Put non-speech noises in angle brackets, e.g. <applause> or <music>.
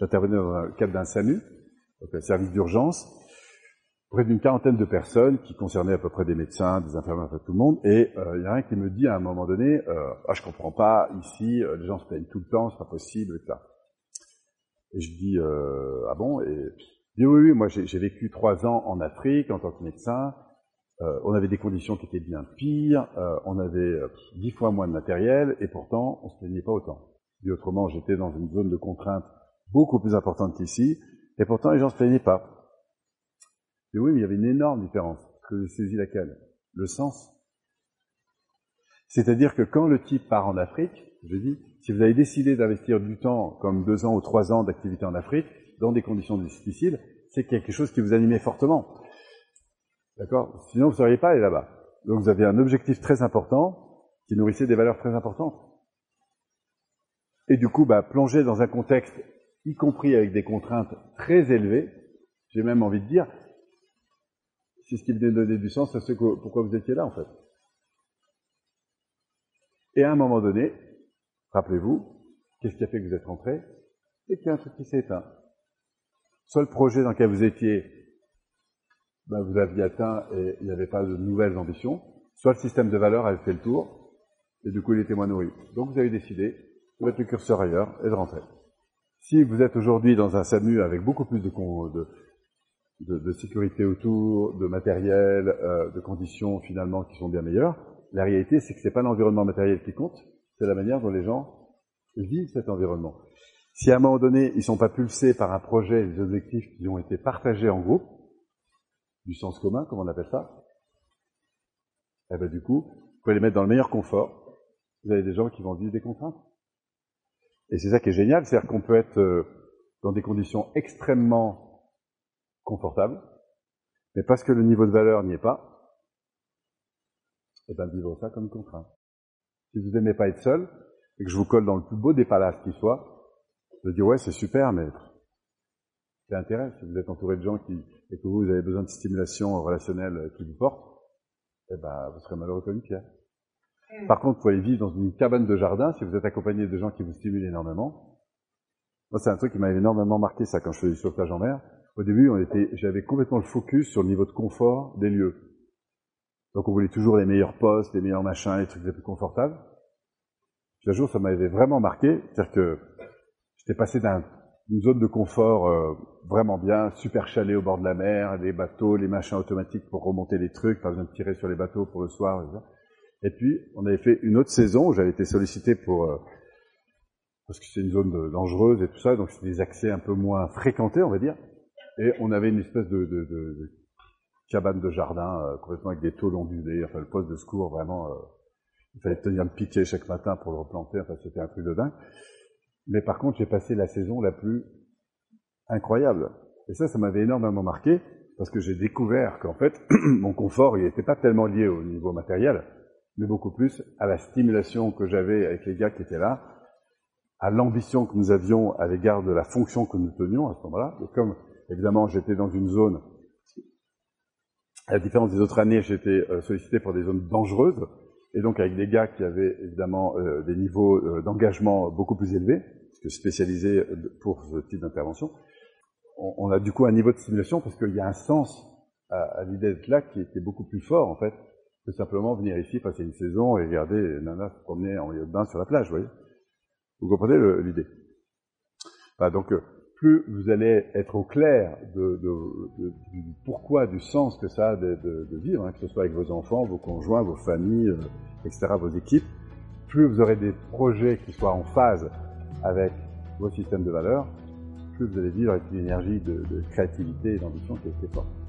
J'intervenais dans le cadre d'un SAMU, donc un service d'urgence, près d'une quarantaine de personnes qui concernaient à peu près des médecins, des infirmières, tout le monde. Et euh, il y a un qui me dit à un moment donné, euh, ah je comprends pas, ici euh, les gens se plaignent tout le temps, c'est pas possible, etc. Et je dis euh, ah bon? Et il dit oui oui, moi j'ai vécu trois ans en Afrique en tant que médecin. on avait des conditions qui étaient bien pires, on avait dix fois moins de matériel et pourtant on se plaignait pas autant. Dit autrement, j'étais dans une zone de contrainte beaucoup plus importante qu'ici et pourtant les gens se plaignaient pas. Et oui, mais il y avait une énorme différence. Que j'ai laquelle? Le sens. C'est-à-dire que quand le type part en Afrique, je dis, si vous avez décidé d'investir du temps, comme deux ans ou trois ans d'activité en Afrique, dans des conditions difficiles, c'est quelque chose qui vous animait fortement. D'accord? Sinon, vous ne seriez pas allé là-bas. Donc, vous avez un objectif très important qui nourrissait des valeurs très importantes. Et du coup, bah, plonger dans un contexte, y compris avec des contraintes très élevées, j'ai même envie de dire, c'est ce qui venait donner du sens à ce que, pourquoi vous étiez là, en fait. Et à un moment donné, rappelez-vous, qu'est-ce qui a fait que vous êtes rentré? Et qu'il y a un truc qui s'est éteint. Soit le projet dans lequel vous étiez, ben vous l'aviez atteint et il n'y avait pas de nouvelles ambitions, soit le système de valeurs avait fait le tour, et du coup il était moins nourri. Donc vous avez décidé de mettre le curseur ailleurs et de rentrer. Si vous êtes aujourd'hui dans un SAMU avec beaucoup plus de, de, de, de, sécurité autour, de matériel, euh, de conditions finalement qui sont bien meilleures. La réalité, c'est que c'est pas l'environnement matériel qui compte, c'est la manière dont les gens vivent cet environnement. Si à un moment donné, ils sont pas pulsés par un projet, des objectifs qui ont été partagés en groupe, du sens commun, comme on appelle ça, eh ben du coup, vous pouvez les mettre dans le meilleur confort. Vous avez des gens qui vont vivre des contraintes. Et c'est ça qui est génial, c'est-à-dire qu'on peut être euh, dans des conditions extrêmement confortable, mais parce que le niveau de valeur n'y est pas, et eh bien vivre ça comme une contrainte. Si vous n'aimez pas être seul, et que je vous colle dans le plus beau des palaces qui soit, je dis ouais c'est super, mais c'est intérêt. Si vous êtes entouré de gens qui, et que vous, vous avez besoin de stimulation relationnelle qui vous porte, eh ben, vous serez malheureux comme une pierre. Mm. Par contre, vous pouvez vivre dans une cabane de jardin si vous êtes accompagné de gens qui vous stimulent énormément. Moi, c'est un truc qui m'a énormément marqué ça quand je faisais du sauvetage en mer. Au début, j'avais complètement le focus sur le niveau de confort des lieux. Donc on voulait toujours les meilleurs postes, les meilleurs machins, les trucs les plus confortables. Puis un jour, ça m'avait vraiment marqué, c'est-à-dire que j'étais passé d'une zone de confort euh, vraiment bien, super chalet au bord de la mer, les bateaux, les machins automatiques pour remonter les trucs, pas besoin de tirer sur les bateaux pour le soir. Et puis, on avait fait une autre saison où j'avais été sollicité pour euh, parce que c'est une zone dangereuse et tout ça, donc c'est des accès un peu moins fréquentés, on va dire. Et on avait une espèce de, de, de, de cabane de jardin euh, complètement avec des tôles ondulées, enfin le poste de secours vraiment, euh, il fallait tenir le piquet chaque matin pour le replanter, enfin c'était un truc de dingue. Mais par contre, j'ai passé la saison la plus incroyable. Et ça, ça m'avait énormément marqué, parce que j'ai découvert qu'en fait, <clears throat> mon confort, il n'était pas tellement lié au niveau matériel, mais beaucoup plus à la stimulation que j'avais avec les gars qui étaient là, à l'ambition que nous avions à l'égard de la fonction que nous tenions à ce moment-là. Et comme Évidemment, j'étais dans une zone, à la différence des autres années, j'étais euh, sollicité pour des zones dangereuses, et donc avec des gars qui avaient évidemment euh, des niveaux euh, d'engagement beaucoup plus élevés, que spécialisés pour ce type d'intervention. On, a du coup un niveau de stimulation parce qu'il y a un sens à, l'idée d'être là qui était beaucoup plus fort en fait que simplement venir ici passer une saison et regarder Nana se promener en maillot de bain sur la plage, vous voyez? Vous comprenez l'idée? Bah, Donc plus vous allez être au clair du pourquoi, du sens que ça a de, vivre, hein, que ce soit avec vos enfants, vos conjoints, vos familles, euh, etc., vos équipes, plus vous aurez des projets qui soient en phase avec vos systèmes de valeurs, plus vous allez vivre avec une énergie de, créativité et d'ambition qui est forte.